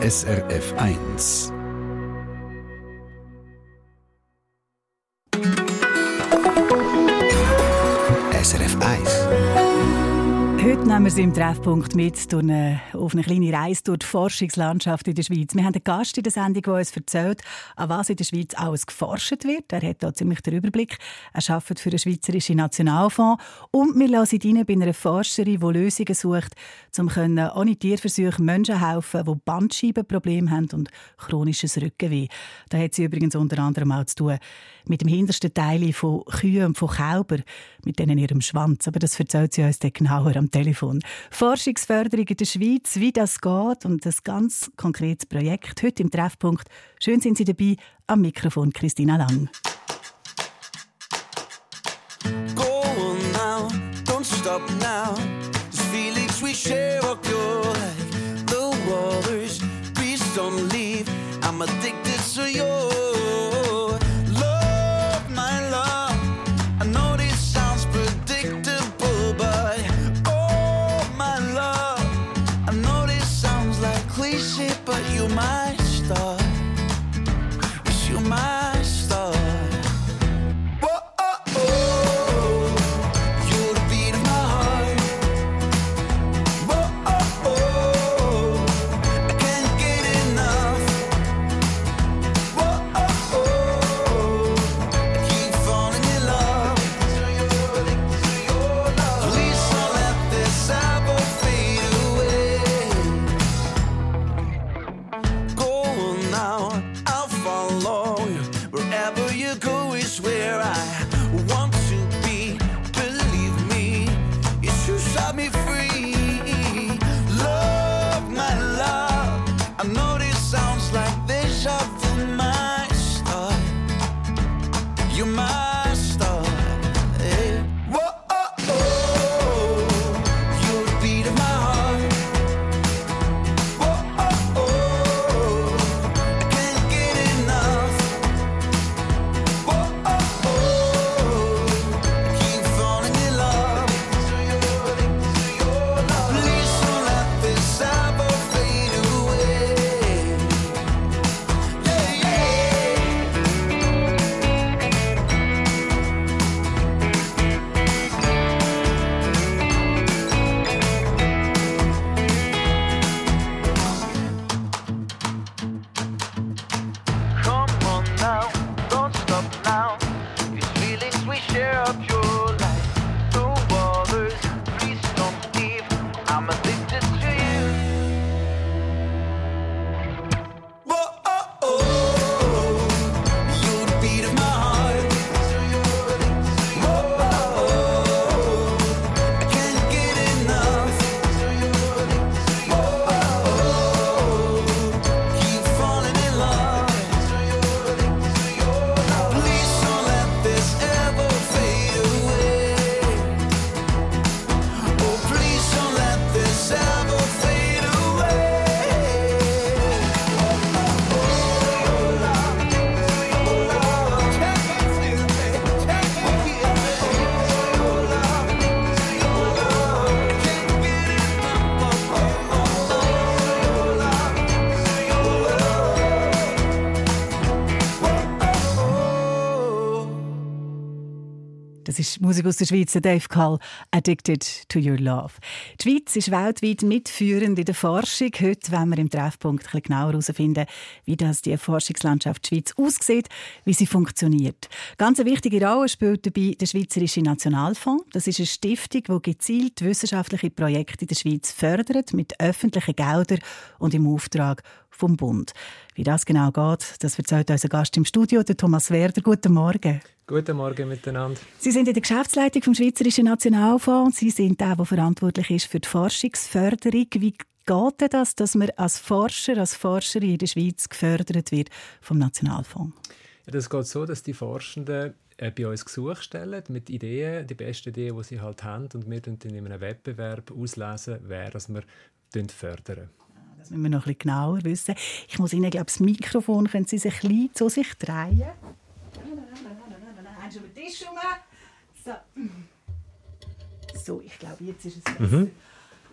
SRF 1. nehmen wir im Treffpunkt mit eine, auf eine kleine Reise durch die Forschungslandschaft in der Schweiz. Wir haben einen Gast in der Sendung, der uns erzählt, an was in der Schweiz alles geforscht wird. Er hat da ziemlich den Überblick. Er arbeitet für den Schweizerischen Nationalfonds. Und wir lassen ihn bei einer Forscherin, die Lösungen sucht, um ohne Tierversuche Menschen helfen, die Bandscheibenprobleme haben und chronisches Rückenweh. Da hat sie übrigens unter anderem auch zu tun mit dem hintersten Teil von Kühen und von Kälbern, mit denen ihrem Schwanz. Aber das erzählt sie uns dann genauer am Telefon. Forschungsförderung in der Schweiz, wie das geht und das ganz konkretes Projekt heute im Treffpunkt. Schön sind Sie dabei. Am Mikrofon Christina Lang. Go on now, don't stop now. This feelings we share are pure like the waters. Please don't leave. I'm addicted to yours. Musik aus der Schweiz, Dave Kall, «Addicted to Your Love». Die Schweiz ist weltweit mitführend in der Forschung. Heute wollen wir im Treffpunkt ein bisschen genauer herausfinden, wie das die Forschungslandschaft Schweiz aussieht, wie sie funktioniert. Ganz eine wichtige Rolle spielt dabei der Schweizerische Nationalfonds. Das ist eine Stiftung, die gezielt wissenschaftliche Projekte in der Schweiz fördert, mit öffentlichen Geldern und im Auftrag vom Bund. Wie das genau geht, das erzählt unser Gast im Studio, der Thomas Werder. Guten Morgen. Guten Morgen miteinander. Sie sind in der Geschäftsleitung vom Schweizerischen Nationalfonds. Sie sind der, der verantwortlich ist für die Forschungsförderung. Wie geht denn das, dass man als Forscher, als Forscherin in der Schweiz gefördert wird vom Nationalfonds? Ja, das geht so, dass die Forschenden äh, bei uns Gesuche stellen mit Ideen, die besten Ideen, die sie halt haben, und wir dann in einem Wettbewerb auslesen, wer das wir fördern. Das müssen wir noch ein bisschen genauer wissen. Ich muss Ihnen, glaube das Mikrofon können Sie sich ein zu sich drehen haben schon den Tisch rum. So. so, ich glaube, jetzt ist es besser. Mhm.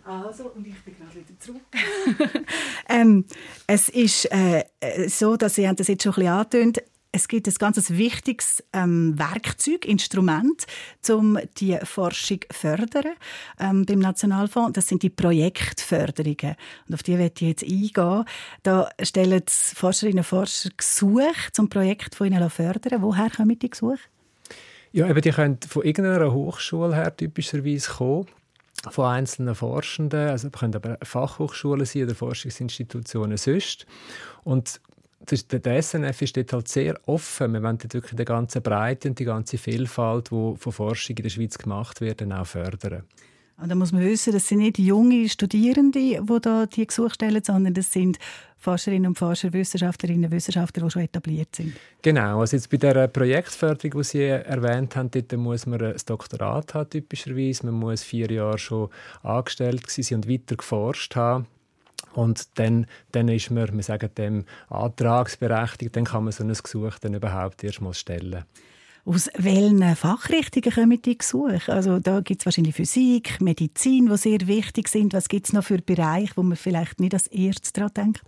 Also, und ich bin gerade wieder zurück. ähm, es ist äh, so, dass Sie haben das jetzt schon ein bisschen angetönt es gibt ein ganz wichtiges ähm, Werkzeug, Instrument, um die Forschung zu fördern ähm, beim Nationalfonds. Das sind die Projektförderungen. Und auf die werde ich jetzt eingehen. Da stellen Forscherinnen und Forscher Gesuche zum Projekt von ihnen fördern. Woher kommen die Gesuche? Ja, eben, die können von irgendeiner Hochschule her typischerweise kommen von einzelnen Forschenden, also können aber Fachhochschulen sein oder Forschungsinstitutionen sonst. Und der SNF ist dort halt sehr offen. Wir wollen dort wirklich die ganze Breite und die ganze Vielfalt, die von Forschung in der Schweiz gemacht wird, auch fördern. Und da muss man wissen, das sind nicht junge Studierende, die da die Gesuche stellen, sondern das sind Forscherinnen und Forscher, Wissenschaftlerinnen und Wissenschaftler, die schon etabliert sind. Genau, also jetzt bei der Projektförderung, die Sie erwähnt haben, dort muss man ein Doktorat haben, typischerweise. Man muss vier Jahre schon angestellt sein und weiter geforscht haben. Und dann, dann ist man, wir sagen dem, antragsberechtigt, dann kann man so ein Gesuch dann überhaupt erst mal stellen. Aus welchen Fachrichtungen kommen die Gesuche? Also da gibt es wahrscheinlich Physik, Medizin, die sehr wichtig sind. Was gibt es noch für Bereiche, wo man vielleicht nicht als erstes daran denkt?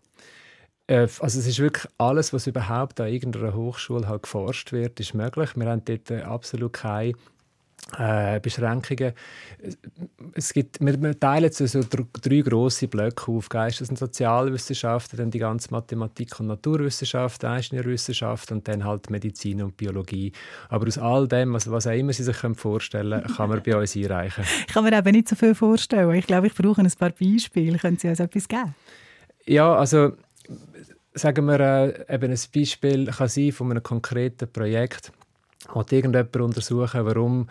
Äh, also es ist wirklich alles, was überhaupt an irgendeiner Hochschule halt geforscht wird, ist möglich. Wir haben dort absolut keine äh, Beschränkungen. Es gibt, wir, wir teilen so, so drei große Blöcke auf: Geistes- und Sozialwissenschaften, dann die ganze Mathematik und Naturwissenschaft, Ingenieurwissenschaft und dann halt Medizin und Biologie. Aber aus all dem, was, was auch immer Sie sich vorstellen können, kann man bei uns einreichen. Ich kann mir eben nicht so viel vorstellen. Ich glaube, ich brauche ein paar Beispiele. Können Sie uns etwas geben? Ja, also sagen wir, äh, eben ein Beispiel kann sein von einem konkreten Projekt hat irgendjemand untersuchen, warum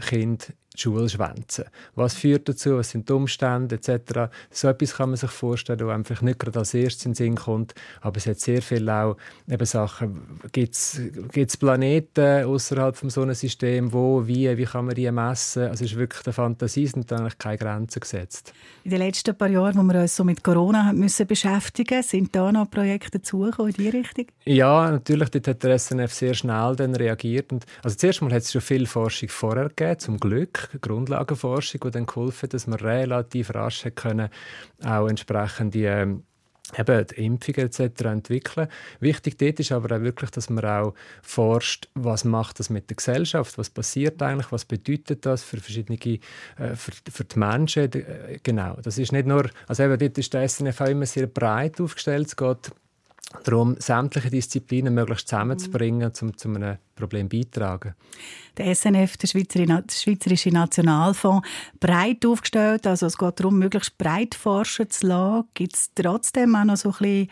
Kinder Schule schwänzen. Was führt dazu, was sind die Umstände etc. So etwas kann man sich vorstellen, was einfach nicht gerade als erstes in den Sinn kommt, aber es hat sehr viel auch eben Sachen, gibt es Planeten außerhalb vom Sonnensystem, wo, wie, wie kann man die messen? Also es ist wirklich der Fantasie sind eigentlich keine Grenzen gesetzt. In den letzten paar Jahren, wo wir uns so mit Corona müssen beschäftigen sind da noch Projekte dazugekommen in diese Richtung? Ja, natürlich, dort hat der SNF sehr schnell dann reagiert. Und, also zuerst mal hat es schon viel Forschung vorher gegeben, zum Glück Grundlagenforschung, die dann geholfen hat, dass man relativ rasch können, auch entsprechende ähm, eben die Impfungen etc. entwickeln. Wichtig dort ist aber auch wirklich, dass man auch forscht, was macht das mit der Gesellschaft, was passiert eigentlich, was bedeutet das für verschiedene, äh, für, für die Menschen. Äh, genau, das ist nicht nur, also eben dort ist der SNF auch immer sehr breit aufgestellt, es geht darum, sämtliche Disziplinen möglichst zusammenzubringen, um zu einem Problem beitragen. Der SNF, der Schweizerische Nationalfonds, breit aufgestellt. Also es geht darum, möglichst breit forschen zu lassen. Gibt es trotzdem auch noch so ein bisschen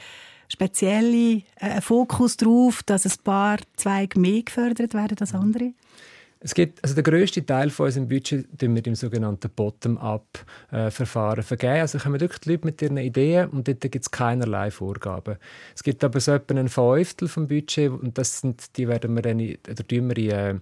spezielle äh, Fokus darauf, dass ein paar Zweige mehr gefördert werden als andere? Es gibt, also der grösste Teil von unserem Budget tun wir im sogenannten Bottom-up-Verfahren vergeben. Also kommen wirklich die Leute mit ihren Ideen und dort gibt es keinerlei Vorgaben. Es gibt aber so etwa ein Fünftel vom Budget und das sind, die werden wir dann, oder tun wir in äh,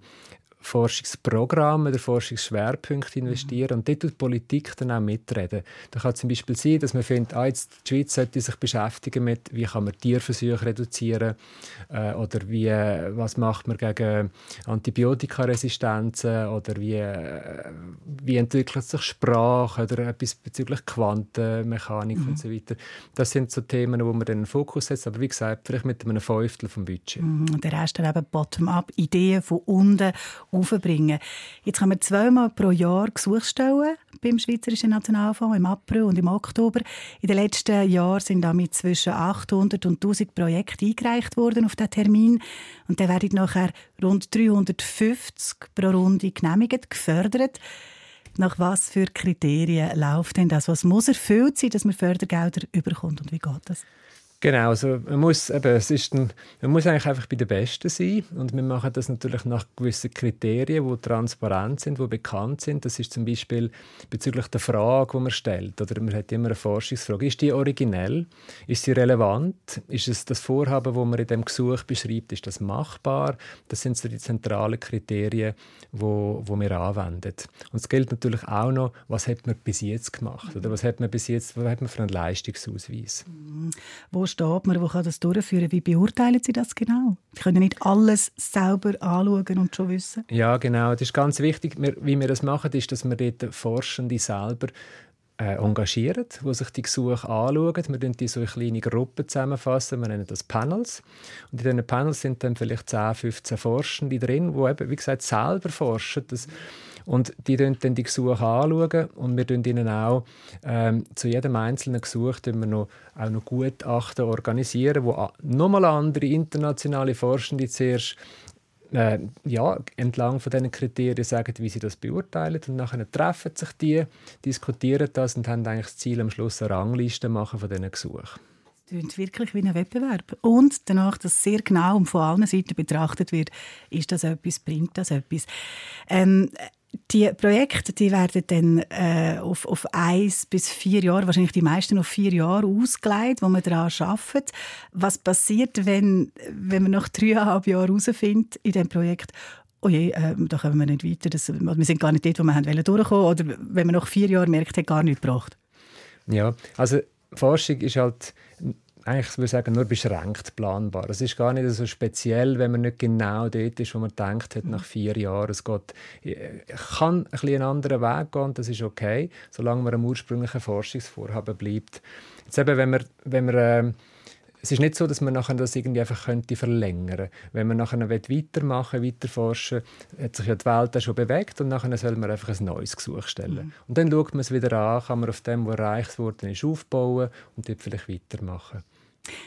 Forschungsprogramme oder Forschungsschwerpunkte investieren und dort tut die Politik dann auch mitreden. Da kann zum Beispiel sein, dass man findet, ah, jetzt die Schweiz sollte sich beschäftigen mit, wie kann man Tierversuche reduzieren äh, oder wie, was macht man gegen Antibiotikaresistenzen oder wie, äh, wie entwickelt sich Sprache oder etwas bezüglich Quantenmechanik mhm. und so weiter. Das sind so Themen, wo man dann einen Fokus setzt, aber wie gesagt, vielleicht mit einem Fünftel vom Budget. Mhm. Der Rest dann eben bottom-up, Ideen von unten aufbringen. Jetzt können wir zweimal pro Jahr Gesuche stellen beim Schweizerischen Nationalfonds im April und im Oktober. In den letzten Jahren sind damit zwischen 800 und 1000 Projekte eingereicht worden auf diesen Termin. Und dann werden nachher rund 350 pro Runde genehmigt, gefördert. Nach was für Kriterien läuft denn das? Was muss erfüllt sein, dass man Fördergelder überkommt und wie geht das? Genau, also man muss, eben, es ist ein, man muss eigentlich einfach bei den Besten sein und wir machen das natürlich nach gewissen Kriterien, die transparent sind, die bekannt sind. Das ist zum Beispiel bezüglich der Frage, die man stellt. Oder man hat immer eine Forschungsfrage. Ist die originell? Ist sie relevant? Ist es das Vorhaben, das man in dem Gesuch beschreibt, ist das machbar? Das sind so die zentralen Kriterien, wo, wo wir anwenden. Und es gilt natürlich auch noch, was hat man bis jetzt gemacht? Oder was hat man bis jetzt, was hat man für einen Leistungsausweis? Mhm. Wo steht man, wo kann das durchführen? Wie beurteilen Sie das genau? Sie können nicht alles selber anschauen und schon wissen. Ja, genau. Das ist ganz wichtig. Wie wir das machen, ist, dass wir dort Forschende selber äh, engagieren, die sich die Gesuche anschauen. Wir fassen die so in kleine Gruppen zusammenfassen, wir nennen das Panels. Und in diesen Panels sind dann vielleicht 10, 15 Forschende drin, die eben, wie gesagt, selber forschen. Das, und die schauen dann die Gesuche anschauen und wir organisieren ihnen auch ähm, zu jedem einzelnen Gesuch wir noch, auch noch Gutachten organisieren, wo nochmal andere internationale Forschende zuerst äh, ja, entlang von diesen Kriterien sagen, wie sie das beurteilen. Und nachher treffen sich die, diskutieren das und haben eigentlich das Ziel, am Schluss eine Rangliste machen von diesen Gesuchen. Das klingt wirklich wie ein Wettbewerb. Und danach, dass sehr genau und von allen Seiten betrachtet wird, ist das etwas, bringt das etwas. Ähm, die Projekte die werden dann äh, auf, auf eins bis vier Jahre, wahrscheinlich die meisten auf vier Jahre ausgelegt, wo man daran arbeitet. Was passiert, wenn, wenn man nach dreieinhalb Jahren herausfindet in diesem Projekt, oh je, äh, da kommen wir nicht weiter, das, wir sind gar nicht dort, wo wir haben durchkommen oder wenn man nach vier Jahren merkt, hat gar nichts gebracht? Ja, also Forschung ist halt eigentlich würde ich sagen, nur beschränkt planbar. Es ist gar nicht so speziell, wenn man nicht genau dort ist, wo man denkt hat, nach vier Jahren. Es geht, äh, kann ein bisschen einen anderen Weg gehen, das ist okay, solange man am ursprünglichen Forschungsvorhaben bleibt. Jetzt eben, wenn man, wenn man äh, es ist nicht so, dass man nachher das irgendwie einfach könnte verlängern Wenn man nachher weitermachen weiter forschen hat sich ja die Welt schon bewegt und nachher soll man einfach ein neues Gesuch stellen. Mhm. Und dann schaut man es wieder an, kann man auf dem, was erreicht wurde, ist, aufbauen und dort vielleicht weitermachen.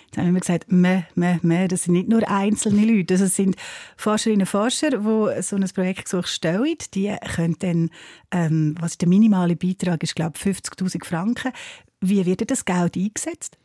Jetzt haben wir gesagt, meh, meh, meh, das sind nicht nur einzelne Leute, es sind Forscherinnen und Forscher, die so ein Projektgesuch stellen. Die können dann, ähm, was der minimale Beitrag ist, glaube ich, 50'000 Franken. Wie wird das Geld eingesetzt?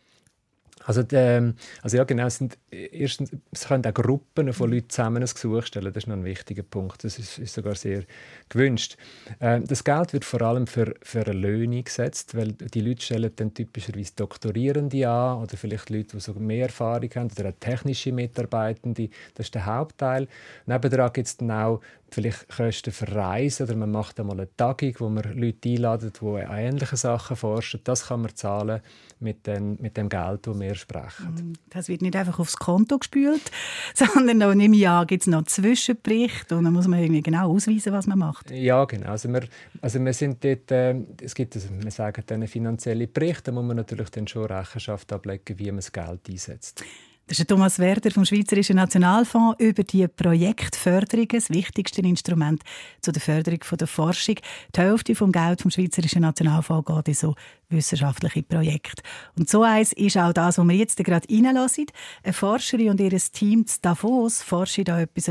Also, die, also ja, genau, es, sind, erstens, es können auch Gruppen von Leuten zusammen ein Gesuch stellen. Das ist noch ein wichtiger Punkt. Das ist, ist sogar sehr gewünscht. Äh, das Geld wird vor allem für, für eine Löhne eingesetzt, weil die Leute stellen dann typischerweise Doktorierende an oder vielleicht Leute, die so mehr Erfahrung haben oder auch technische Mitarbeitende. Das ist der Hauptteil. Nebenan gibt es dann auch vielleicht Kosten für Reisen oder man macht einmal eine Tagung, wo man Leute einladet, die an ähnlichen Sachen forschen. Das kann man zahlen mit, den, mit dem Geld, das wir sprechen. Mm, das wird nicht einfach aufs Konto gespült, sondern auch im Jahr gibt es noch Zwischenberichte und dann muss man irgendwie genau ausweisen, was man macht. Ja, genau. Also wir, also wir sind dort, äh, es gibt, also wir sagen dann finanzielle Berichte, da muss man natürlich dann schon Rechenschaft ablegen, wie man das Geld einsetzt. Das ist Thomas Werder vom Schweizerischen Nationalfonds über die Projektförderung, das wichtigste Instrument zur Förderung der Forschung. Die Hälfte vom Geld vom Schweizerischen Nationalfonds geht in so wissenschaftliche Projekte. Und so eins ist auch das, was wir jetzt gerade reinlassen. Eine Forscherin und ihr Team zu Davos forschen an etwas,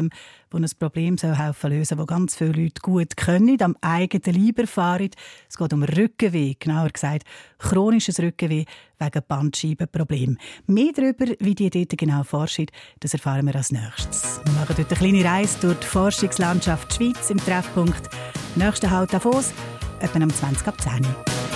wo ein Problem soll lösen, das ganz viele Leute gut können, am eigenen Leib erfahren. Es geht um Rückenweh, genauer gesagt chronisches Rückenweh wegen Bandscheibenproblem. Mehr darüber, wie die dort genau forschen, das erfahren wir als nächstes. Wir machen dort eine kleine Reise durch die Forschungslandschaft Schweiz im Treffpunkt. Nächster Halt Davos, etwa am 20 ab 10 Uhr.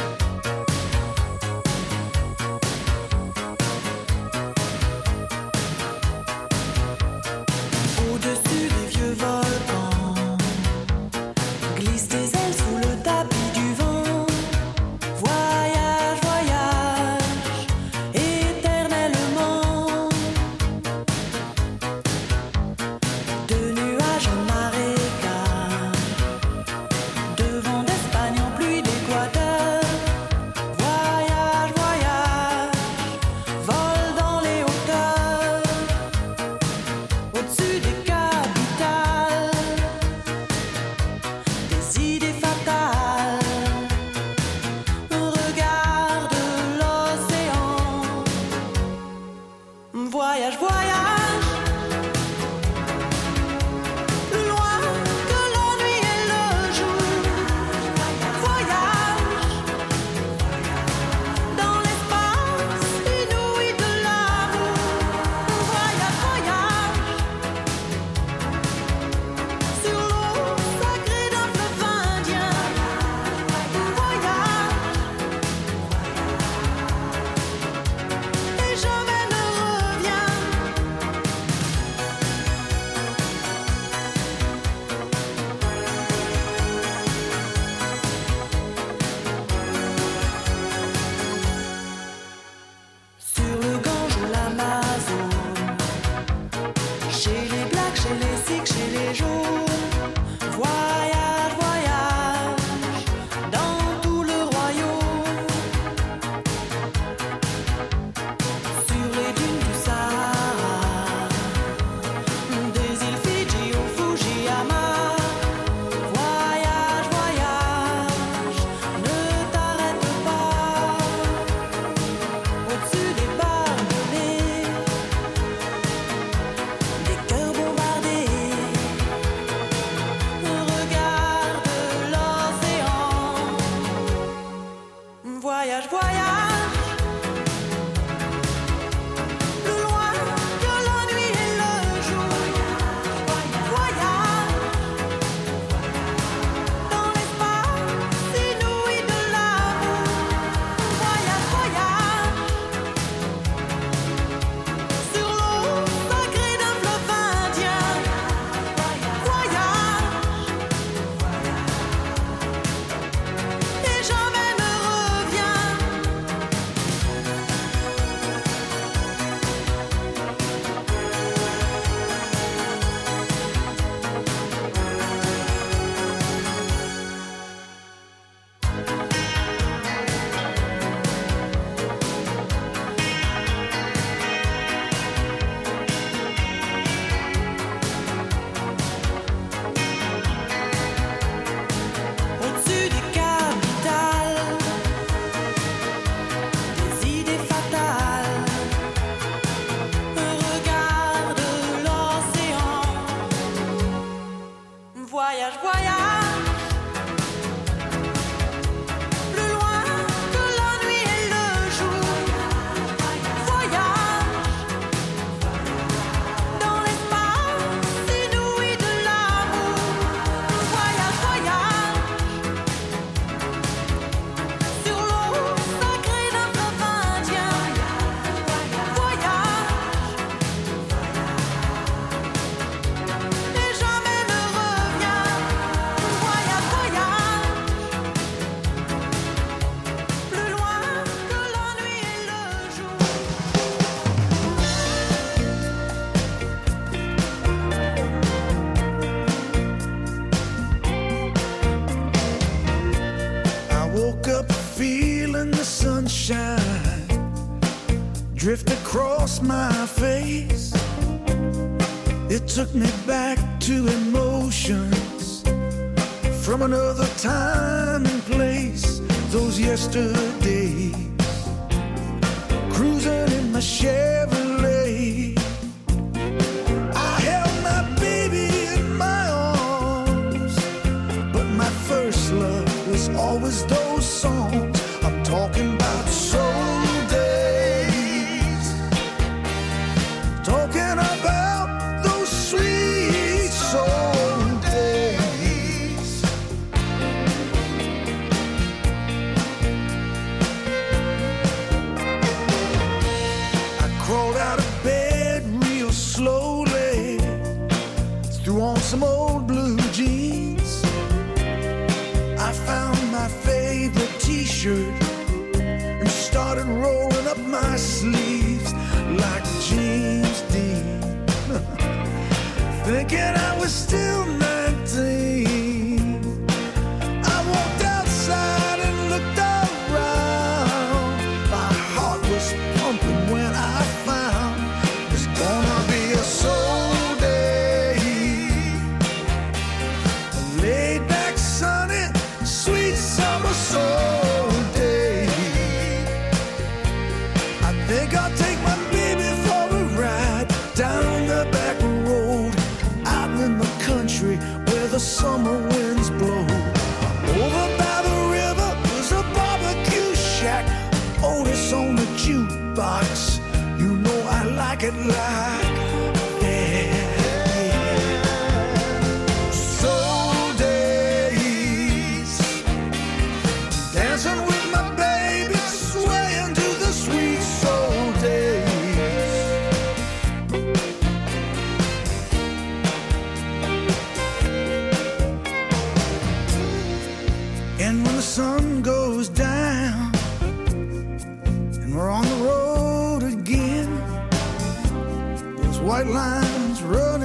Took me And when the sun goes down and we're on the road again, those white lines running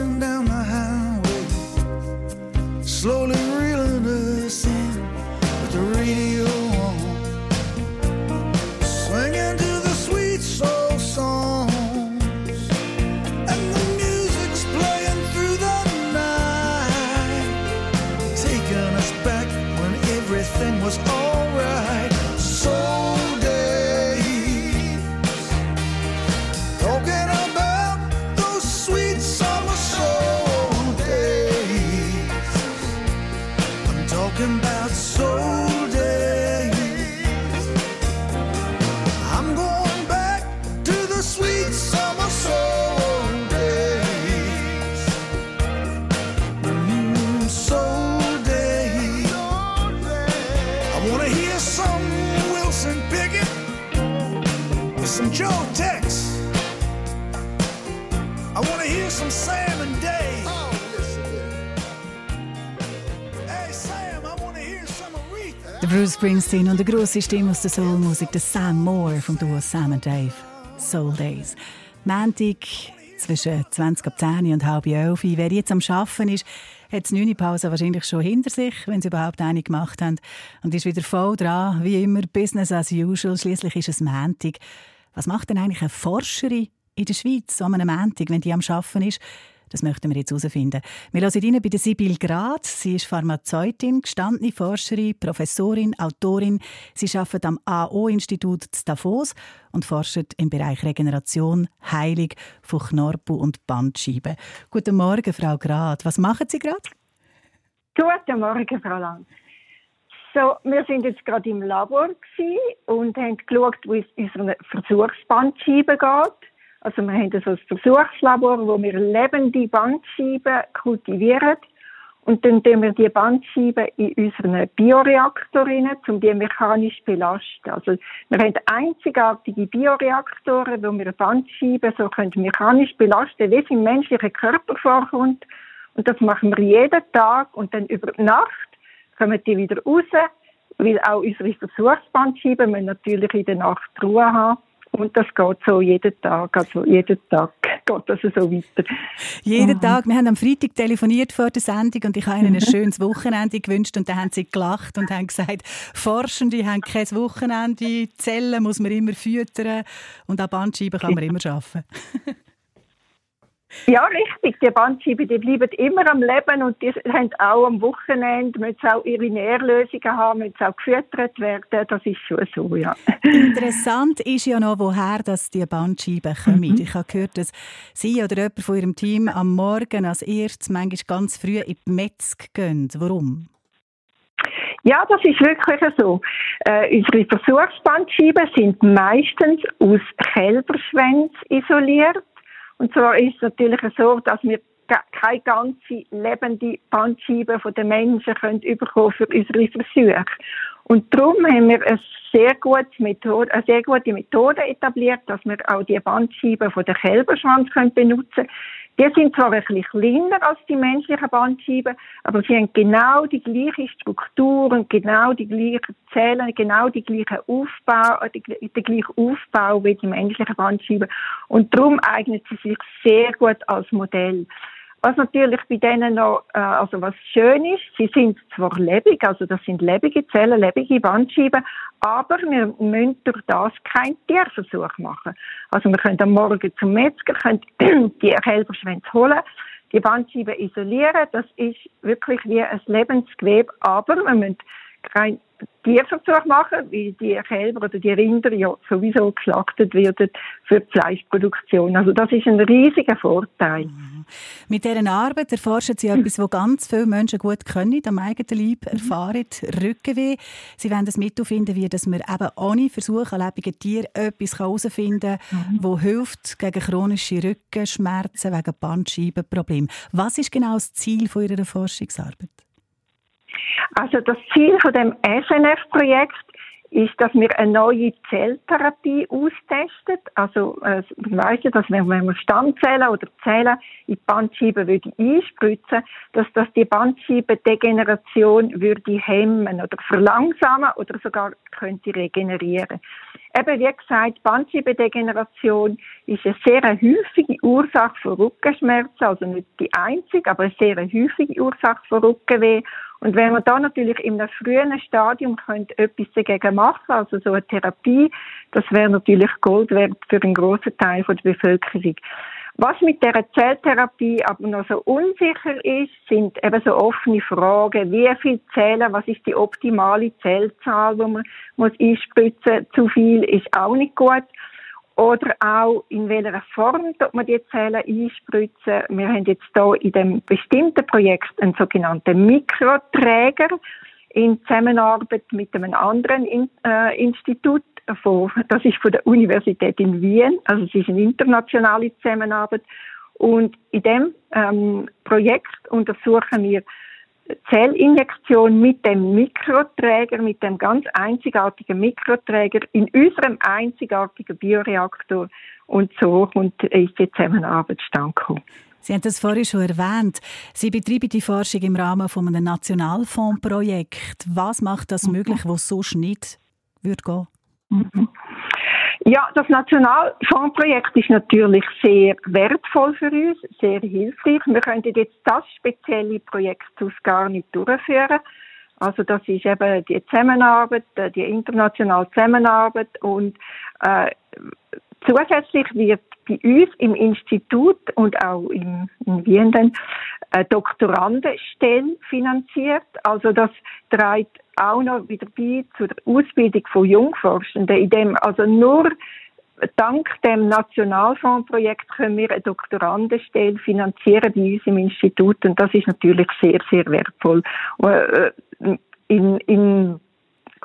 Der Bruce Springsteen und eine grosse Stimme aus der Soulmusik, der Sam Moore vom Duo Sam Dave. Soul Days. Montag zwischen 20 ab 10 und halb 11. Wer jetzt am Arbeiten ist, hat die 9. Pause wahrscheinlich schon hinter sich, wenn sie überhaupt eine gemacht haben. Und ist wieder voll dran, wie immer, Business as usual. Schließlich ist es Montag. Was macht denn eigentlich eine Forscherin in der Schweiz an einem Montag, wenn die am Arbeiten ist? Das möchten wir jetzt herausfinden. Wir hören rein bei Sibyl Grad. Sie ist Pharmazeutin, gestandene Forscherin, Professorin, Autorin. Sie arbeitet am AO-Institut zu Davos und forscht im Bereich Regeneration, Heilung von Knorpel und Bandscheiben. Guten Morgen, Frau Grad. Was machen Sie gerade? Guten Morgen, Frau Lang. So, wir sind jetzt gerade im Labor und haben geschaut, wie es unseren Versuchsbandscheiben geht. Also wir haben so ein Versuchslabor, wo wir lebende Bandscheiben kultivieren und dann tun wir die Bandscheiben in unseren Bioreaktor um die mechanisch zu belasten. Also wir haben einzigartige Bioreaktoren, wo wir Bandscheiben so können mechanisch belasten, wie es im menschlichen Körper vorkommt. Und das machen wir jeden Tag und dann über die Nacht kommen die wieder raus, weil auch unsere Versuchsbandscheiben müssen natürlich in der Nacht Ruhe haben. Und das geht so jeden Tag, also jeden Tag. geht das so weiter. Jeden mhm. Tag. Wir haben am Freitag telefoniert vor der Sendung und ich habe ihnen ein schönes Wochenende gewünscht und dann haben sie gelacht und haben gesagt, Forschende haben kein Wochenende, Zellen muss man immer füttern und auch Bandscheiben kann man immer arbeiten. Ja, richtig. Die Bandscheiben die bleiben immer am Leben und die haben auch am Wochenende, müssen auch ihre Nährlösungen haben, müssen auch gefüttert werden. Das ist schon so, ja. Interessant ist ja noch, woher das die Bandscheiben kommen. Mhm. Ich habe gehört, dass Sie oder jemand von Ihrem Team am Morgen als erstes manchmal ganz früh in die Metzg gehen. Warum? Ja, das ist wirklich so. Äh, unsere Versuchsbandscheiben sind meistens aus Kälberschwänzen isoliert. Und zwar ist es natürlich so, dass wir keine ganze lebende Bandscheibe von den Menschen können überkommen für unsere Versuche. Und darum haben wir eine sehr gute Methode, eine sehr gute Methode etabliert, dass wir auch die Bandscheiben von der Kälberschwanz können benutzen die sind zwar ein bisschen kleiner als die menschlichen Bandscheiben, aber sie haben genau die gleiche Struktur und genau die gleichen Zellen, genau die gleiche Aufbau, äh, den gleichen Aufbau wie die menschlichen Bandscheiben. Und darum eignet sie sich sehr gut als Modell. Was natürlich bei denen noch, äh, also was schön ist, sie sind zwar lebendig, also das sind lebende Zellen, lebende Bandscheiben, aber wir müssen durch das keinen Tierversuch machen. Also wir können am Morgen zum Metzger, können die Kälberschwänze holen, die Bandscheiben isolieren, das ist wirklich wie ein Lebensgewebe, aber wir müssen kein Tierversuch machen, weil die Kälber oder die Rinder ja sowieso geschlachtet werden für die Fleischproduktion. Also das ist ein riesiger Vorteil. Mhm. Mit dieser Arbeit erforschen Sie etwas, was ganz viele Menschen gut können, am eigenen Leib mhm. erfahren, Rückenweh. Sie wollen das Mittel finden, wie dass man eben ohne Versuch an lebenden Tieren etwas herausfinden kann, mhm. das hilft gegen chronische Rückenschmerzen, wegen Bandscheibenproblemen. Was ist genau das Ziel Ihrer Forschungsarbeit? Also das Ziel von dem SNF-Projekt ist, dass wir eine neue Zelltherapie austesten. Also, äh, man weiss ja, dass wenn, man Stammzellen oder Zellen in die Bandscheibe würde einspritzen, dass das die Bandscheibendegeneration würde hemmen oder verlangsamen oder sogar könnte regenerieren. Eben, wie gesagt, Bandscheibendegeneration ist eine sehr häufige Ursache für Rückenschmerzen, also nicht die einzige, aber eine sehr häufige Ursache für Rückenweh. Und wenn man da natürlich in einem frühen Stadium könnte etwas dagegen machen, also so eine Therapie, das wäre natürlich Gold wert für einen grossen Teil der Bevölkerung. Was mit der Zelltherapie aber noch so unsicher ist, sind eben so offene Fragen. Wie viel Zellen? Was ist die optimale Zellzahl, die man muss einspritzen? Zu viel ist auch nicht gut. Oder auch in welcher Form tut man die Zellen einspritzen. Wir haben jetzt hier in dem bestimmten Projekt einen sogenannten Mikroträger in Zusammenarbeit mit einem anderen in, äh, Institut von, das ist von der Universität in Wien, also es ist eine internationale Zusammenarbeit. Und in dem ähm, Projekt untersuchen wir Zellinjektion mit dem Mikroträger, mit dem ganz einzigartigen Mikroträger in unserem einzigartigen Bioreaktor. Und so kommt, ist die Zusammenarbeit stand Sie haben das vorhin schon erwähnt. Sie betreiben die Forschung im Rahmen von einem Nationalfondsprojekt. Was macht das möglich, was sonst nicht würde gehen? Ja, das Nationalfondsprojekt ist natürlich sehr wertvoll für uns, sehr hilfreich. Wir könnten jetzt das spezielle Projekt sonst gar nicht durchführen. Also das ist eben die Zusammenarbeit, äh, die internationale Zusammenarbeit und äh, zusätzlich wird bei uns im Institut und auch in, in Wien dann eine Doktorandenstelle finanziert. Also das trägt auch noch wieder bei zur Ausbildung von Jungforschenden, in dem also nur dank dem Nationalfondsprojekt können wir eine Doktorandenstelle finanzieren bei uns im Institut und das ist natürlich sehr, sehr wertvoll. Äh, in, in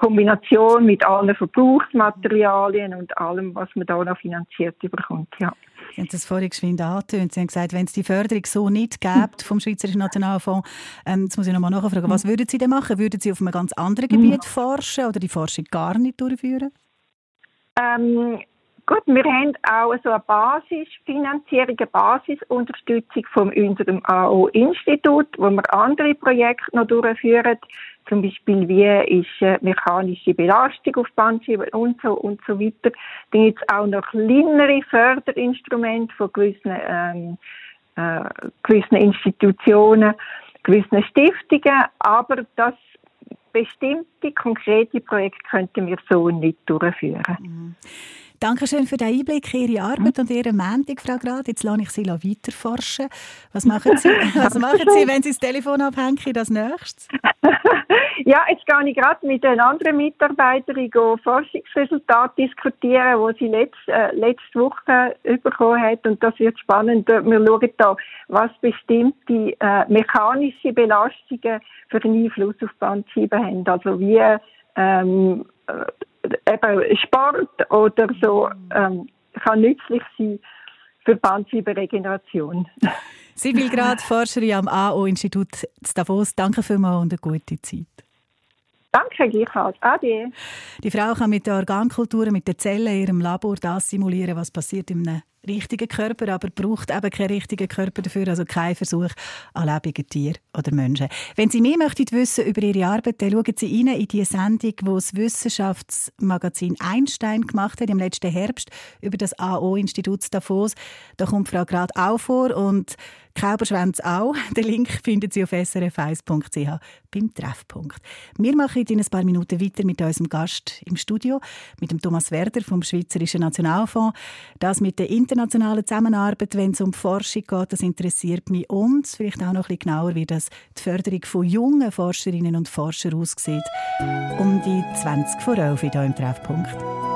Kombination mit allen Verbrauchsmaterialien und allem, was man da noch finanziert bekommt, ja. Sie haben das vorhin geschwind angetönt. Sie haben gesagt, wenn es die Förderung so nicht gibt vom Schweizerischen Nationalfonds, ähm, jetzt muss ich nochmal nachfragen, was würden Sie denn machen? Würden Sie auf einem ganz anderen Gebiet forschen oder die Forschung gar nicht durchführen? Ähm, Gut, wir haben auch so eine Basisfinanzierung, eine Basisunterstützung von unserem AO-Institut, wo wir andere Projekte noch durchführen. Zum Beispiel wie ist äh, mechanische Belastung auf Bandscheiben und so und so weiter. Dann gibt es auch noch kleinere Förderinstrumente von gewissen, ähm, äh, gewissen Institutionen, gewissen Stiftungen, aber das bestimmte konkrete Projekte könnten wir so nicht durchführen. Mhm. Dankeschön für den Einblick in Ihre Arbeit und Ihre Mendung, Frau Grad. Jetzt lasse ich Sie weiterforschen. Was machen Sie, was machen Sie wenn Sie das Telefon abhängen, das nächstes? ja, jetzt gehe ich gerade mit einer anderen Mitarbeiterin Forschungsresultate diskutieren, die sie letzte, äh, letzte Woche bekommen hat. Und das wird spannend. Wir schauen da, was bestimmte äh, mechanische Belastungen für den Einfluss auf Bandscheiben haben. Also wie ähm, eben Sport oder so ähm, kann nützlich sein für Bandscheibenregeneration. Sie will gerade Forscherin am AO-Institut Davos. Danke vielmals und eine gute Zeit. Danke, gleichfalls. Ade. Die Frau kann mit der Organkultur, mit den Zellen in ihrem Labor das simulieren, was passiert in einem richtigen Körper, aber braucht eben keinen richtigen Körper dafür, also kein Versuch an lebenden Tieren oder Menschen. Wenn Sie mehr möchten wissen über Ihre Arbeit, dann schauen Sie rein in die Sendung, die das Wissenschaftsmagazin Einstein gemacht hat im letzten Herbst über das AO-Institut Davos. Da kommt Frau Grad auch vor und Kauberschwänz auch. Den Link finden Sie auf srf1.ch beim Treffpunkt. Wir machen in ein paar Minuten weiter mit unserem Gast im Studio, mit dem Thomas Werder vom Schweizerischen Nationalfonds. Das mit der internationalen Zusammenarbeit, wenn es um Forschung geht, das interessiert mich und vielleicht auch noch ein bisschen genauer, wie das die Förderung von jungen Forscherinnen und Forschern aussieht. Um die 20 vor 11 hier im Treffpunkt.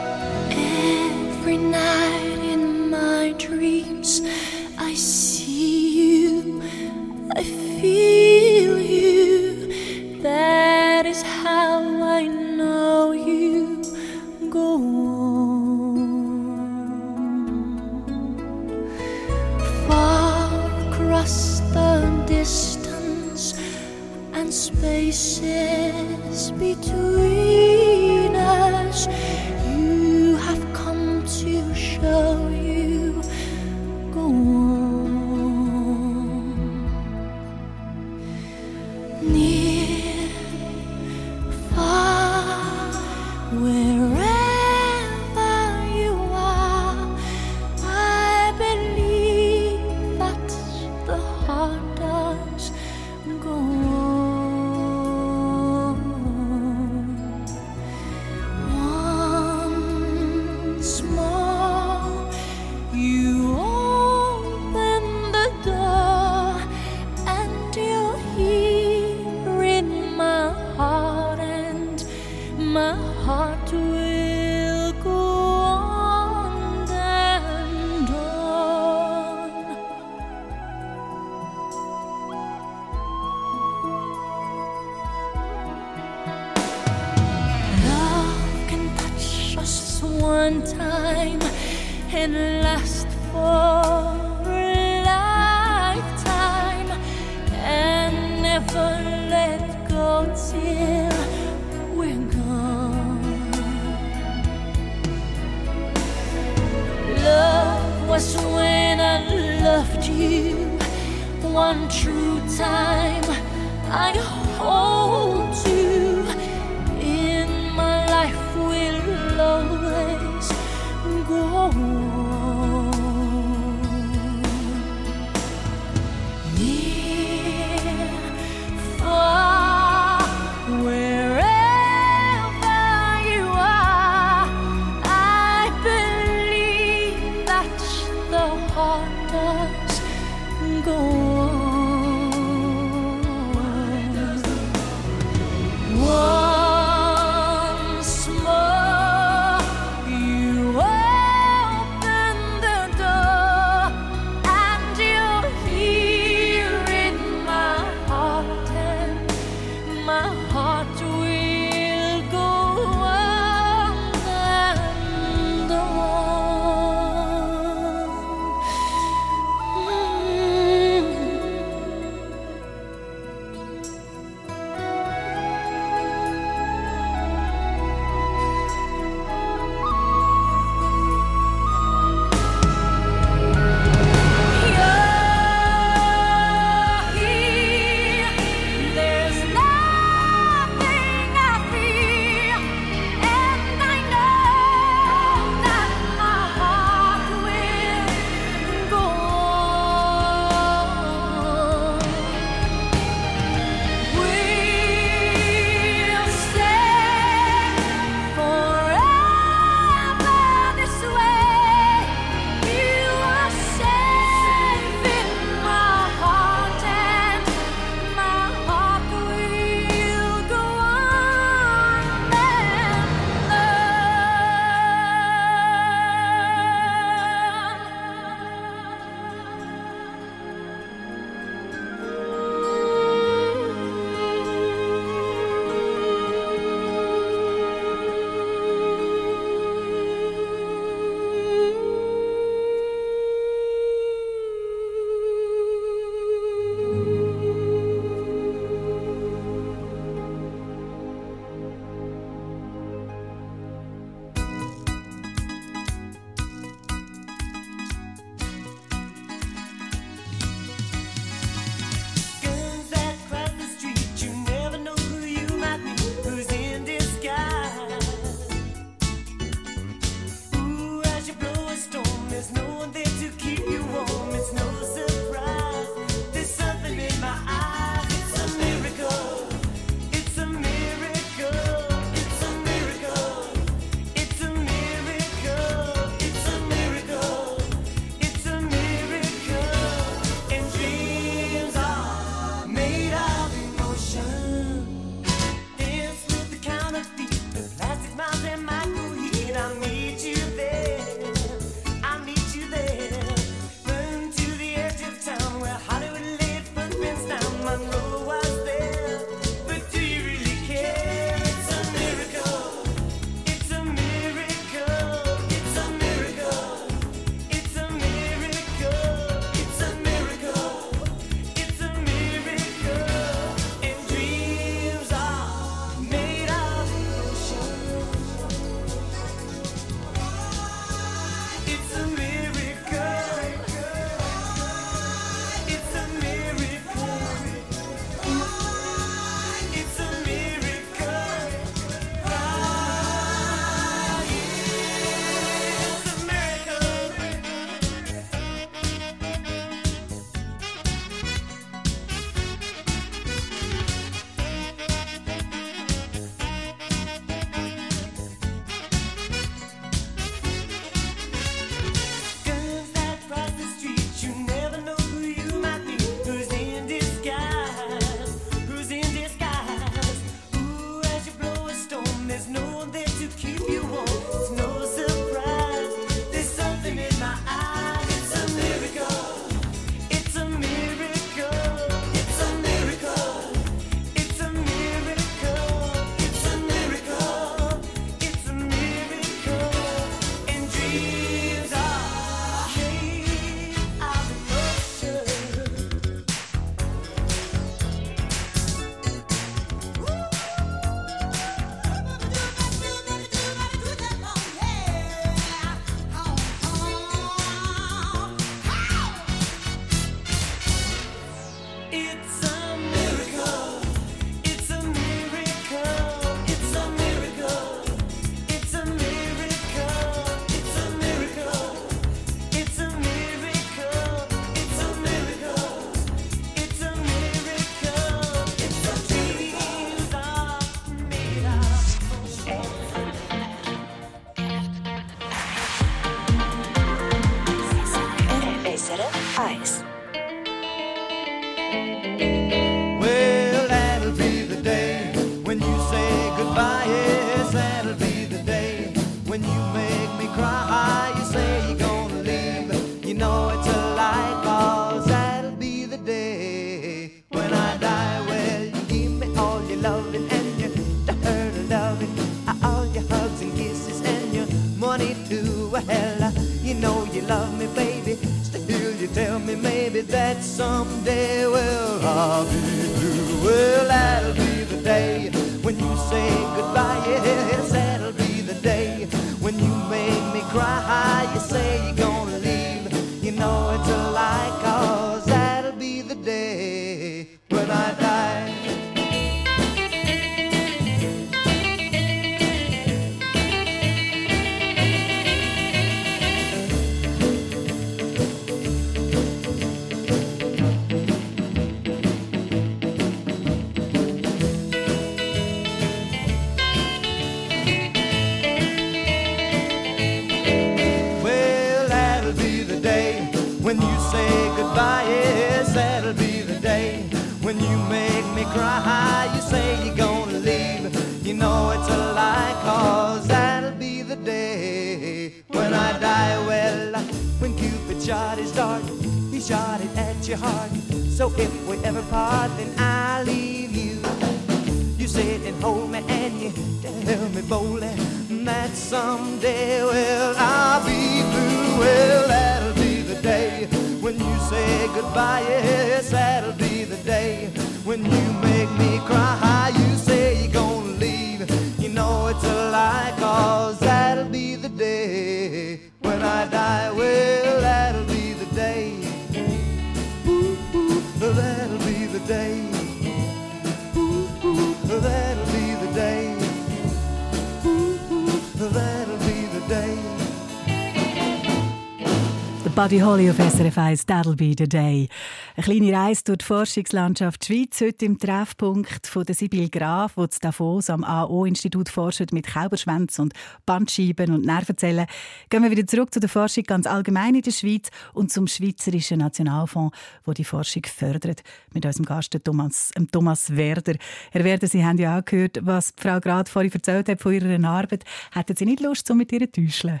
Holly auf SRF 1, That'll be the day. Eine kleine Reise durch die Forschungslandschaft Schweiz, heute im Treffpunkt von der Sibyl Graf, wo zu Davos am AO-Institut forscht mit Kauberschwänzen und Bandscheiben und Nervenzellen. Gehen wir wieder zurück zu der Forschung ganz allgemein in der Schweiz und zum Schweizerischen Nationalfonds, wo die Forschung fördert, mit unserem Gast Thomas, Thomas Werder. Herr Werder, Sie haben ja auch gehört, was die Frau gerade vorhin erzählt hat von ihrer Arbeit. Hätten Sie nicht Lust, so mit ihr zu täuscheln?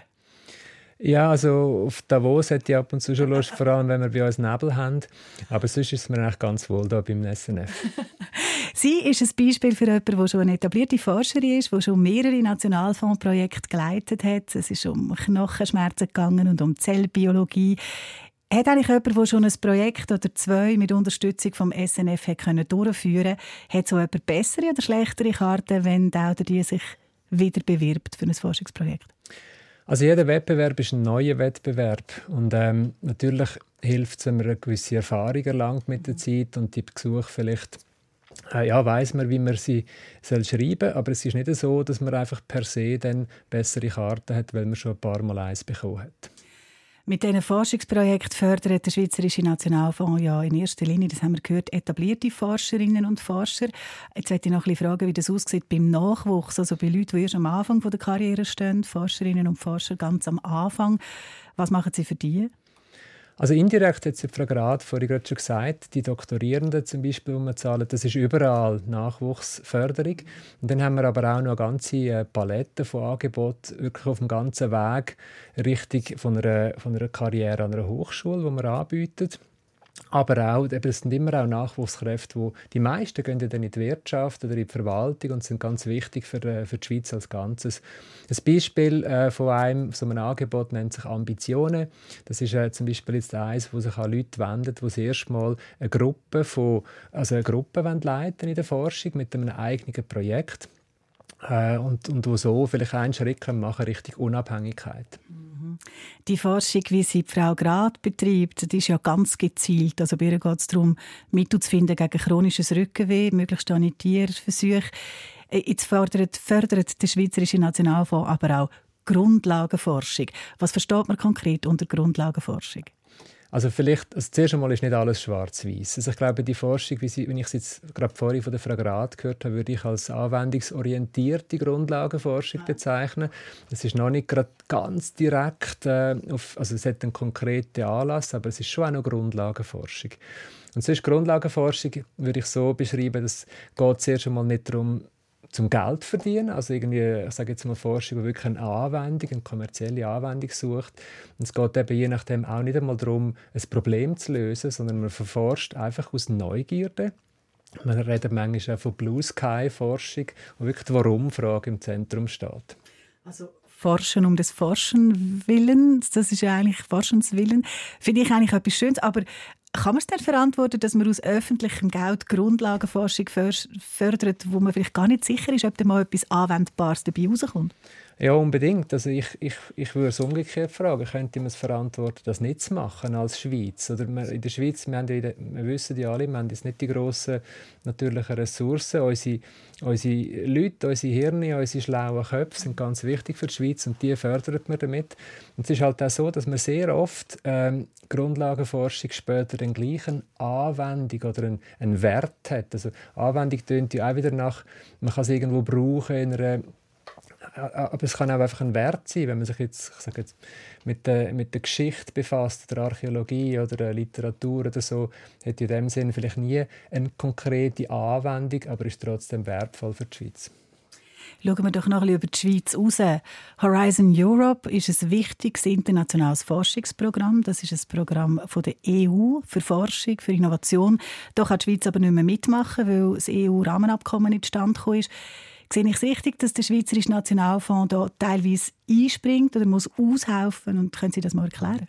Ja, also auf Davos hätte ich ab und zu schon Lust, vor allem wenn wir bei uns Nebel haben. Aber sonst ist es mir eigentlich ganz wohl hier beim SNF. Sie ist ein Beispiel für jemanden, der schon eine etablierte Forscherin ist, der schon mehrere Nationalfondsprojekte geleitet hat. Es ist um Knochenschmerzen gegangen und um Zellbiologie. Hat eigentlich jemand, der schon ein Projekt oder zwei mit Unterstützung vom SNF hat können durchführen hat so jemand bessere oder schlechtere Karten, wenn der oder die sich wieder bewirbt für ein Forschungsprojekt? Also jeder Wettbewerb ist ein neuer Wettbewerb und ähm, natürlich hilft es, wenn man eine gewisse Erfahrung erlangt mit der Zeit und die Gesuche vielleicht äh, ja, weiß man, wie man sie soll schreiben soll, aber es ist nicht so, dass man einfach per se dann bessere Karten hat, weil man schon ein paar Mal eins bekommen hat. Mit diesen Forschungsprojekten fördert der Schweizerische Nationalfonds ja in erster Linie, das haben wir gehört, etablierte Forscherinnen und Forscher. Jetzt möchte ich noch ein fragen, wie das aussieht beim Nachwuchs, also bei Leuten, die erst am Anfang der Karriere stehen, Forscherinnen und Forscher ganz am Anfang. Was machen Sie für die? Also indirekt hat Frau Grad vorhin gerade schon gesagt, die Doktorierenden zum Beispiel, die wir zahlen, das ist überall Nachwuchsförderung. Und dann haben wir aber auch noch eine ganze äh, Palette von Angeboten, wirklich auf dem ganzen Weg richtig von einer, von einer Karriere an einer Hochschule, die wir anbieten. Aber auch, eben, es sind immer auch Nachwuchskräfte, wo die meisten gehen dann in die Wirtschaft oder in die Verwaltung und sind ganz wichtig für, äh, für die Schweiz als Ganzes. Ein Beispiel äh, von einem so einem Angebot nennt sich Ambitionen. Das ist äh, zum Beispiel jetzt eins, wo sich an Leute wendet, die das erste eine Gruppe von, also eine Gruppe leiten in der Forschung mit einem eigenen Projekt äh, und, und wo so vielleicht einen Schritt machen Richtung Unabhängigkeit. Die Forschung, wie sie Frau Grad betreibt, die ist ja ganz gezielt. Also bei ihr geht es darum, Mittel zu finden gegen chronisches Rückenweh, möglichst nicht Tierversuche. Jetzt fördert, fördert der Schweizerische Nationalfonds aber auch Grundlagenforschung. Was versteht man konkret unter Grundlagenforschung? Also vielleicht, also zuerst einmal ist nicht alles schwarz-weiß. Also ich glaube, die Forschung, wie, sie, wie ich es jetzt gerade vorhin von der Frau Grad gehört habe, würde ich als anwendungsorientierte Grundlagenforschung bezeichnen. Es ist noch nicht gerade ganz direkt, äh, auf, also es hat einen konkreten Anlass, aber es ist schon auch noch Grundlagenforschung. Und sonst Grundlagenforschung würde ich so beschreiben, dass geht zuerst einmal nicht darum, zum Geld verdienen. Also irgendwie, ich sage jetzt mal Forschung, die wirklich eine Anwendung, eine kommerzielle Anwendung sucht. Und es geht eben je nachdem auch nicht einmal darum, ein Problem zu lösen, sondern man verforscht einfach aus Neugierde. Man redet manchmal auch von Blue Sky Forschung, wo wirklich die Warum-Frage im Zentrum steht. Also Forschen um des Forschen willen, das ist ja eigentlich Forschenswillen, finde ich eigentlich etwas Schönes, aber kann man es denn verantworten, dass man aus öffentlichem Geld Grundlagenforschung fördert, wo man vielleicht gar nicht sicher ist, ob da mal etwas Anwendbares dabei rauskommt? Ja, unbedingt. Also ich, ich, ich würde es umgekehrt fragen. Könnte man es verantworten, das nicht zu machen als Schweiz? Oder in der Schweiz, wir, haben ja, wir wissen ja alle, wir haben jetzt nicht die grossen natürlichen Ressourcen. Unsere, unsere Leute, unsere Hirne, unsere schlauen Köpfe sind ganz wichtig für die Schweiz und die fördert man damit. Und es ist halt auch so, dass man sehr oft ähm, Grundlagenforschung später den gleichen Anwendung oder einen, einen Wert hat. Also Anwendung tönt ja auch wieder nach, man kann es irgendwo brauchen in einer aber es kann auch einfach ein Wert sein, wenn man sich jetzt, ich sage jetzt mit, der, mit der Geschichte befasst, der Archäologie oder der Literatur oder so, hat in dem Sinn vielleicht nie eine konkrete Anwendung, aber ist trotzdem wertvoll für die Schweiz. Schauen wir doch noch ein bisschen über die Schweiz raus. Horizon Europe ist ein wichtiges internationales Forschungsprogramm. Das ist ein Programm von der EU für Forschung, für Innovation. Da kann die Schweiz aber nicht mehr mitmachen, weil das EU-Rahmenabkommen nicht stand ist. Sehe ich es richtig, dass der Schweizerische Nationalfonds da teilweise einspringt oder muss aushelfen? Und können Sie das mal erklären?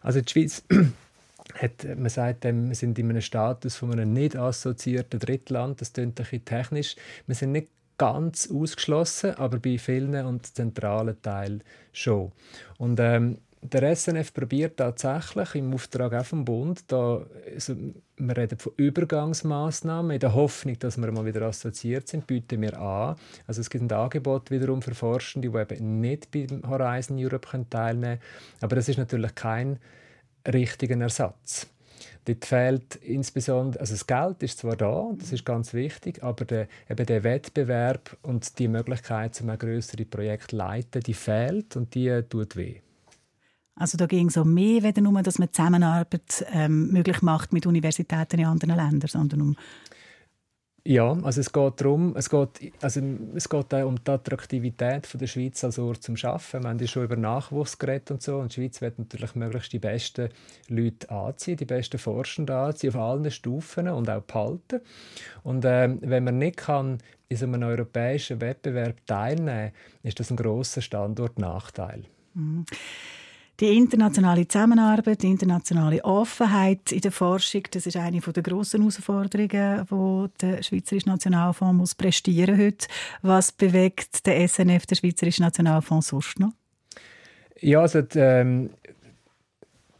Also die Schweiz hat, man sagt, wir sind in einem Status von einem nicht assoziierten Drittland. Das klingt ein bisschen technisch. Wir sind nicht ganz ausgeschlossen, aber bei vielen und zentralen Teilen schon. Und ähm, der SNF probiert tatsächlich im Auftrag auch vom Bund, da, also wir reden von Übergangsmaßnahmen, in der Hoffnung, dass wir mal wieder assoziiert sind, bieten wir an. Also es gibt ein Angebot wiederum für Forschende, die eben nicht beim Horizon Europe teilnehmen können. Aber das ist natürlich kein richtiger Ersatz. Dort fehlt insbesondere, also das Geld ist zwar da, das ist ganz wichtig, aber der, eben der Wettbewerb und die Möglichkeit, zum größere Projekt zu leiten, die fehlt und die tut weh. Also da ging es um mehr, weder nur, dass man Zusammenarbeit ähm, möglich macht mit Universitäten in anderen Ländern, sondern um ja, also es geht darum, es geht, also es geht auch um die Attraktivität von der Schweiz als Ort zum Arbeiten. Wir haben ja schon über Nachwuchs geredet und so. Und die Schweiz wird natürlich möglichst die besten Leute anziehen, die besten Forschenden anziehen, auf allen Stufen und auch behalten. Und ähm, wenn man nicht kann in so einem europäischen Wettbewerb teilnehmen kann, ist das ein grosser Standortnachteil. Mhm. Die internationale Zusammenarbeit, die internationale Offenheit in der Forschung, das ist eine der grossen Herausforderungen, die der Schweizerische Nationalfonds muss prestieren heute. Was bewegt der SNF, der Schweizerische Nationalfonds, sonst noch? Ja, also ähm,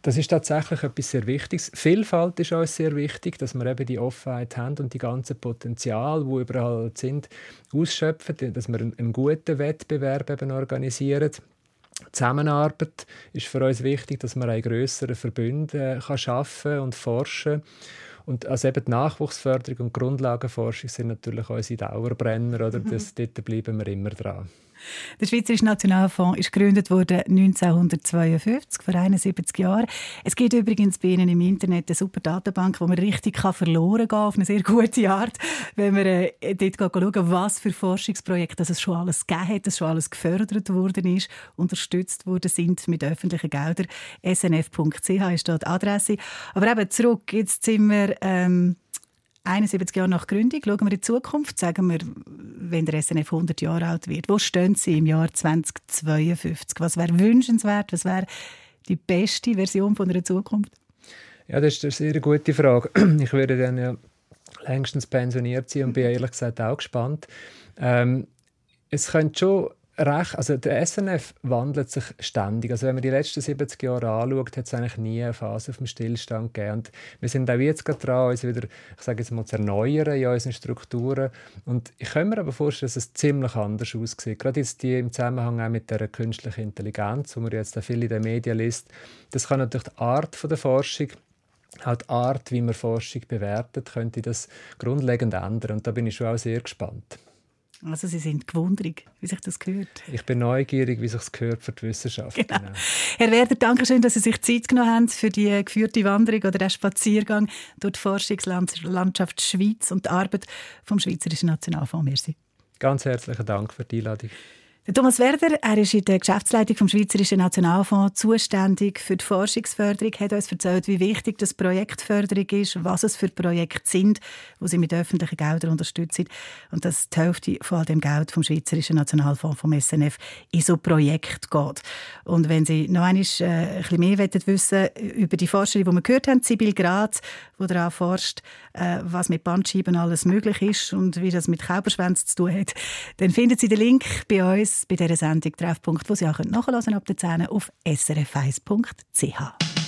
das ist tatsächlich etwas sehr Wichtiges. Vielfalt ist uns sehr wichtig, dass wir eben die Offenheit haben und die ganzen Potenzial, wo überall sind, ausschöpfen, dass wir einen, guten Wettbewerb eben organisieren. Zusammenarbeit ist für uns wichtig, dass man ein größere Verbünde kann schaffen und forschen. Und also eben die Nachwuchsförderung und Grundlagenforschung sind natürlich unsere Dauerbrenner. Oder? Mhm. Das, dort bleiben wir immer dran. Der Schweizerische Nationalfonds ist gegründet worden 1952, vor 71 Jahren. Es gibt übrigens bei Ihnen im Internet eine super Datenbank, wo man richtig kann verloren gehen auf eine sehr gute Art, wenn man äh, dort schauen was für Forschungsprojekte es schon alles gegeben hat, dass schon alles gefördert worden ist, unterstützt worden sind mit öffentlichen Geldern. snf.ch ist dort die Adresse. Aber eben zurück, jetzt sind wir... Ähm, 71 Jahre nach Gründung, schauen wir in die Zukunft, sagen wir, wenn der SNF 100 Jahre alt wird, wo stehen Sie im Jahr 2052? Was wäre wünschenswert? Was wäre die beste Version von der Zukunft? Ja, das ist eine sehr gute Frage. Ich würde dann ja längstens pensioniert sein und bin ehrlich gesagt auch gespannt. Ähm, es könnte schon recht, also der SNF wandelt sich ständig. Also wenn man die letzten 70 Jahre anschaut, hat es eigentlich nie eine Phase auf dem Stillstand gegeben. Und wir sind auch jetzt gerade dran, uns wieder, ich sage jetzt mal, zu erneuern in unseren Strukturen. Und ich kann mir aber vorstellen, dass es ziemlich anders aussieht. Gerade jetzt die im Zusammenhang auch mit der künstlichen Intelligenz, wo man jetzt viel in den Medien liest. Das kann natürlich die Art der Forschung auch die Art, wie man Forschung bewertet, könnte das grundlegend ändern. Und da bin ich schon auch sehr gespannt. Also Sie sind gewundrig, wie sich das gehört. Ich bin neugierig, wie sich das gehört für die Wissenschaft. Genau. Genau. Herr Werder, danke schön, dass Sie sich Zeit genommen haben für die geführte Wanderung oder den Spaziergang durch die Forschungslandschaft Schweiz und die Arbeit vom Schweizerischen Nationalfonds. Merci. Ganz herzlichen Dank für die Einladung. Der Thomas Werder, er ist in der Geschäftsleitung vom Schweizerischen Nationalfonds zuständig für die Forschungsförderung, hat uns erzählt, wie wichtig das Projektförderung ist, was es für Projekte sind, wo sie mit öffentlichen Geldern unterstützen und dass die Hälfte von all dem Geld vom Schweizerischen Nationalfonds vom SNF in so Projekte geht. Und wenn Sie noch einmal äh, ein bisschen mehr wissen über die Forscherin, die wir gehört haben, Sibyl Graz, die daran forscht, äh, was mit Bandscheiben alles möglich ist und wie das mit Kauberschwänzen zu tun hat, dann finden Sie den Link bei uns bei dieser Sendung Treffpunkt, wo Sie auch nachhören ab der 10 auf srf1.ch.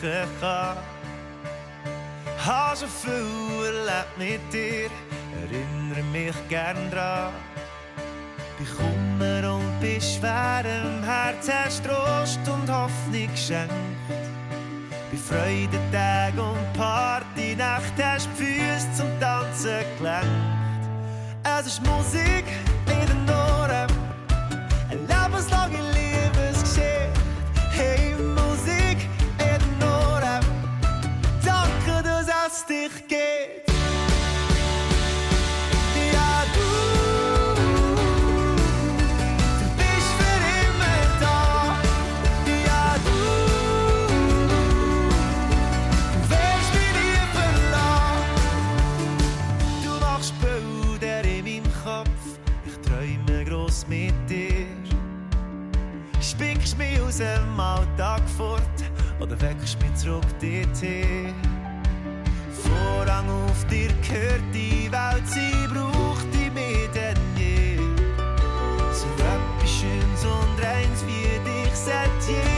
gegaan. Als een vuur laat me dir, erinnere mich gern dran. Bei Kummer und bei schwerem Herz hast Trost und Hoffnung geschenkt. Bei Freudentag und Partynacht hast du die Füße zum Tanzen gelenkt. Es ist Musik in der Nacht. mal Tag fort oder weckst mich zurück dorthin. Vorrang auf dir gehört die Welt, sie braucht dich mehr denn je. So etwas Schönes und Reins wie dich seit je.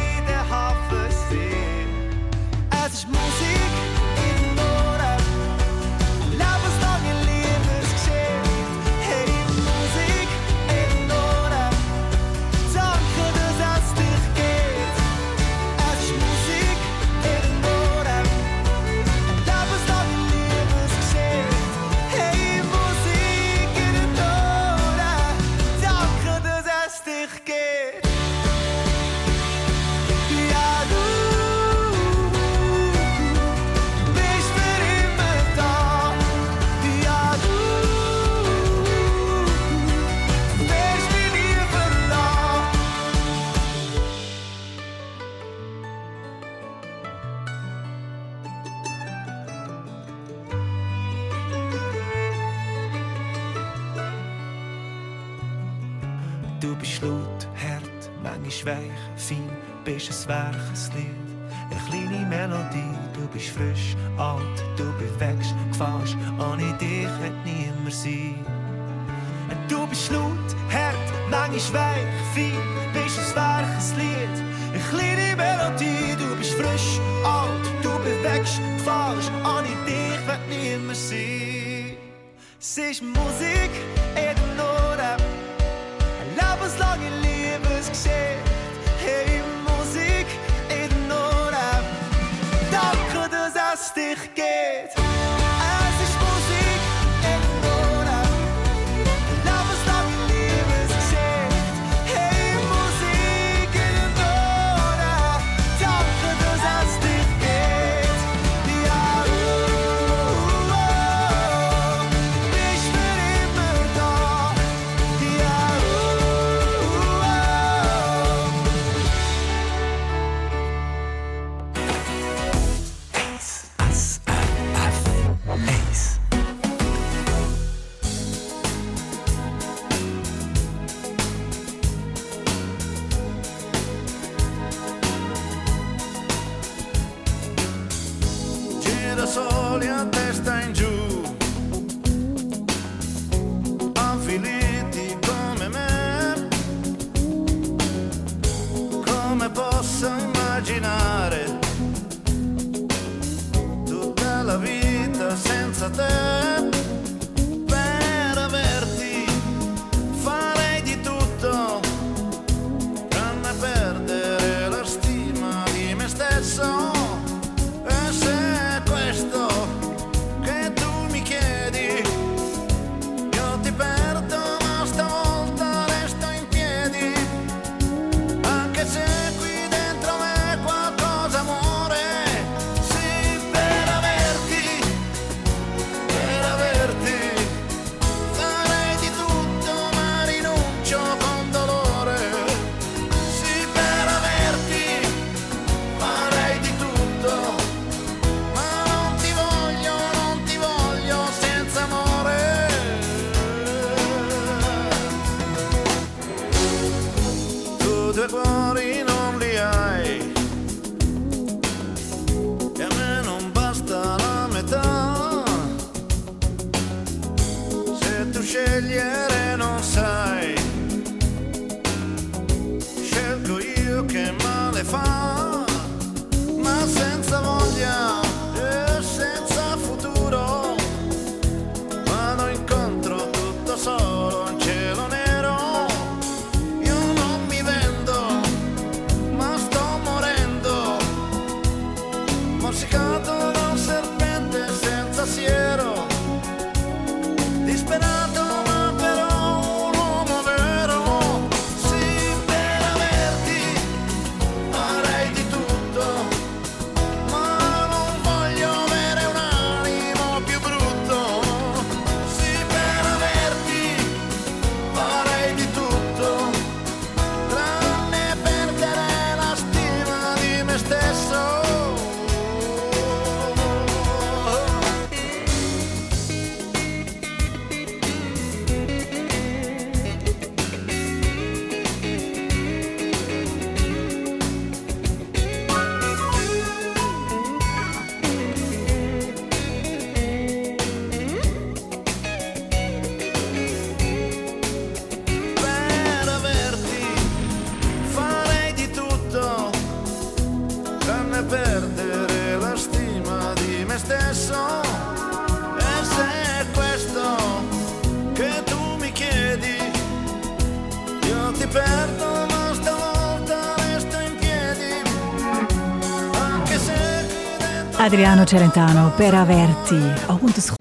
Adriano Celentano, Peraverti. Und das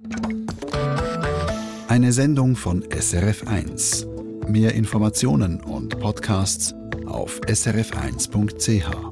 Eine Sendung von SRF1. Mehr Informationen und Podcasts auf srf1.ch.